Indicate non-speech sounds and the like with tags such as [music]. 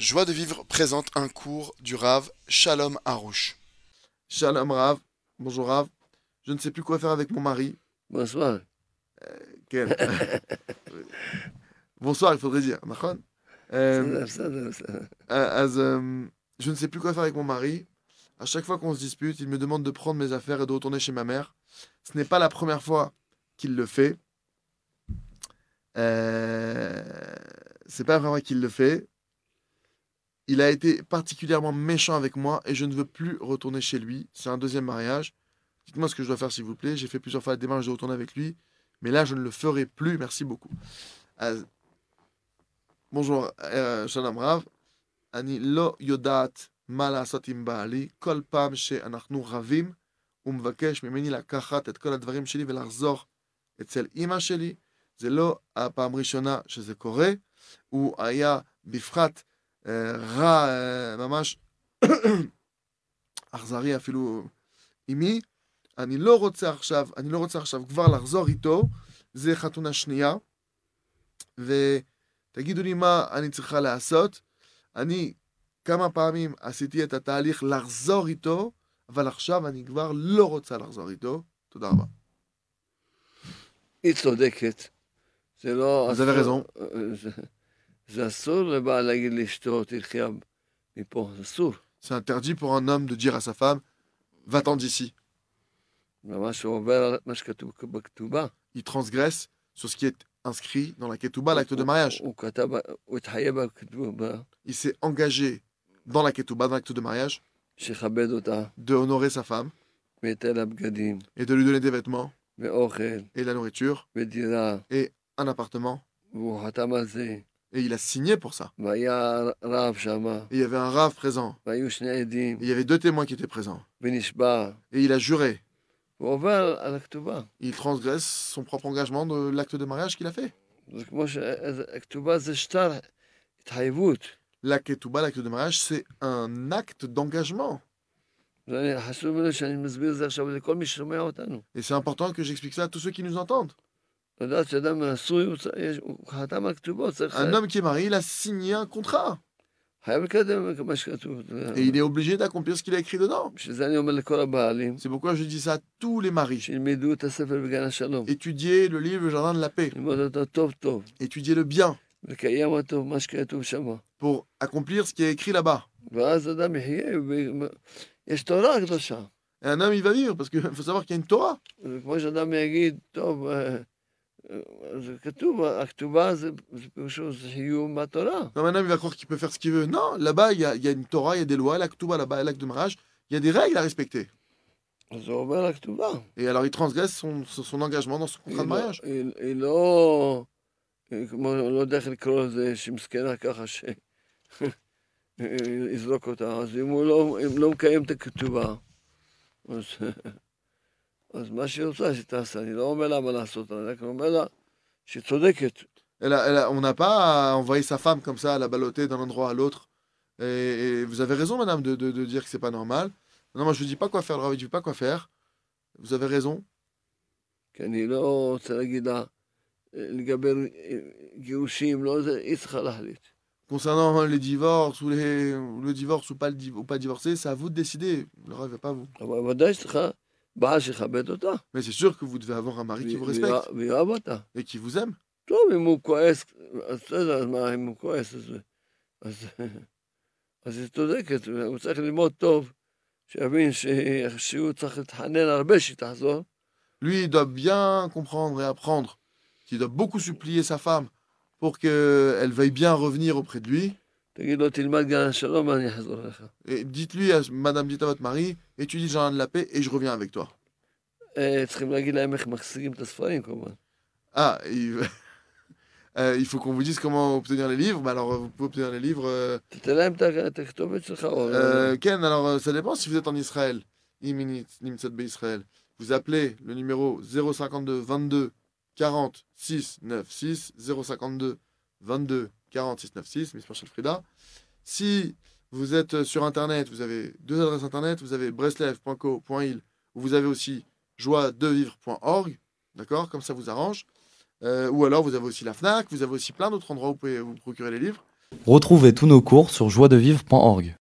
Joie de vivre présente un cours du Rav Shalom Harouche. Shalom Rav, bonjour Rav. Je ne sais plus quoi faire avec mon mari. Bonsoir. Euh, quel... [laughs] Bonsoir, il faudrait dire. Je ne sais plus quoi faire avec mon mari. À chaque fois qu'on se dispute, il me demande de prendre mes affaires et de retourner chez ma mère. Ce n'est pas la première fois qu'il le fait. Euh, c'est pas vraiment qu'il le fait. Il a été particulièrement méchant avec moi et je ne veux plus retourner chez lui. C'est un deuxième mariage. Dites-moi ce que je dois faire, s'il vous plaît. J'ai fait plusieurs fois la démarche de retourner avec lui, mais là, je ne le ferai plus. Merci beaucoup. Az- Bonjour, euh, Shalom Rav. אני לא יודעת מה לעשות עם בעלי. כל פעם שאנחנו רבים, הוא מבקש ממני לקחת את כל הדברים שלי ולחזור אצל אימא שלי. זה לא הפעם הראשונה שזה קורה. הוא היה בפחת אה, רע, אה, ממש אכזרי אפילו עימי. אני לא רוצה עכשיו, אני לא רוצה עכשיו כבר לחזור איתו. זה חתונה שנייה. ותגידו לי מה אני צריכה לעשות. אני כמה פעמים עשיתי את התהליך לחזור איתו, אבל עכשיו אני כבר לא רוצה לחזור איתו. תודה רבה. היא צודקת. זה לא... אז avez אסור- זה- זה אסור לבעל להגיד לאשתו, תלכי מפה, זה אסור. C'est interdit pour un homme de dire à sa femme Va-t'en d'ici. ממש הוא עובר על מה שכתוב בכתובה. Il transgresse sur ce qui est inscrit dans la ketouba, l'acte de mariage. הוא כתב, הוא התחייב בכתובה Il s'est engagé dans la ketouba, dans l'acte de mariage, שיכבד אותה, de honorer sa femme וייתן לה בגדים, et de lui donner des vêtements ואוכל, et de la nourriture ודירה, et un appartement. Et il a signé pour ça. Il y avait un Rav présent. Il y avait deux témoins qui étaient présents. Et il a juré. Il transgresse son propre engagement de l'acte de mariage qu'il a fait. L'acte de mariage, c'est un acte d'engagement. Et c'est important que j'explique ça à tous ceux qui nous entendent. Un homme qui est marié, il a signé un contrat. Et il est obligé d'accomplir ce qu'il a écrit dedans. C'est pourquoi je dis ça à tous les maris. Étudiez le livre le Jardin de la paix. Étudiez le bien. Pour accomplir ce qui est écrit là-bas. Et un homme, il va vivre, parce qu'il [laughs] faut savoir qu'il y a une Torah. Non, maintenant, il va croire qu'il peut faire ce qu'il veut. Non, là-bas, il y, a, une Torah, il y a des lois, l'acte de mariage, il y a des règles à respecter. Et alors, il transgresse son, engagement dans son contrat de mariage. Il אז אם הוא לא, אם לא מקיים את הכתובה, אז, אז מה שהיא רוצה שתעשה, אני לא אומר לה מה לעשות, אני רק אומר לה שהיא צודקת. Elle a- elle a- on n'a pas à envoyer sa femme comme ça, à la balloter d'un endroit à l'autre. Et, et vous avez raison, madame, de, de- de dire que c'est pas normal. Non, moi, je ne dis pas quoi faire. Le rabbin ne dit pas quoi faire. Vous avez raison. כי אני לא רוצה להגיד לה, לגבי גירושים, לא זה, היא צריכה להחליט. Concernant les divorces ou les, le divorce ou pas, le div- ou pas divorcer, c'est à vous de décider. Le rabbin ne va pas vous. אבל ודאי שצריכה בעל שיכבד אותה, Mais c'est sûr que vous devez avoir un mari qui vous respecte ויאהב- ויאהב אותה. et qui vous aime. טוב, אם הוא כועס, אז בסדר, אז מה, אם הוא כועס, אז... אז, אז היא צודקת, הוא צריך ללמוד טוב, שיבין ש, שהוא צריך להתחנן הרבה שהיא תחזור, Lui, il doit bien comprendre et apprendre qu'il doit beaucoup supplier sa femme pour qu'elle veuille bien revenir auprès de lui. Dites-lui à Madame, dites à votre mari, étudie le jardin de la paix et je reviens avec toi. Ah, il... [laughs] euh, il faut qu'on vous dise comment obtenir les livres. Bah, alors, euh, vous pouvez obtenir les livres. Euh... Euh, euh, Ken, alors euh, ça dépend si vous êtes en Israël. Israël. Vous appelez le numéro 052 22 40 6 9 6 052 22 40 6 9 6, Miss Marshall Frida. Si vous êtes sur Internet, vous avez deux adresses Internet. Vous avez breslev.co.il ou vous avez aussi joiedevivre.org. D'accord Comme ça vous arrange. Euh, ou alors vous avez aussi la FNAC, vous avez aussi plein d'autres endroits où vous pouvez vous procurer les livres. Retrouvez tous nos cours sur joiedevivre.org.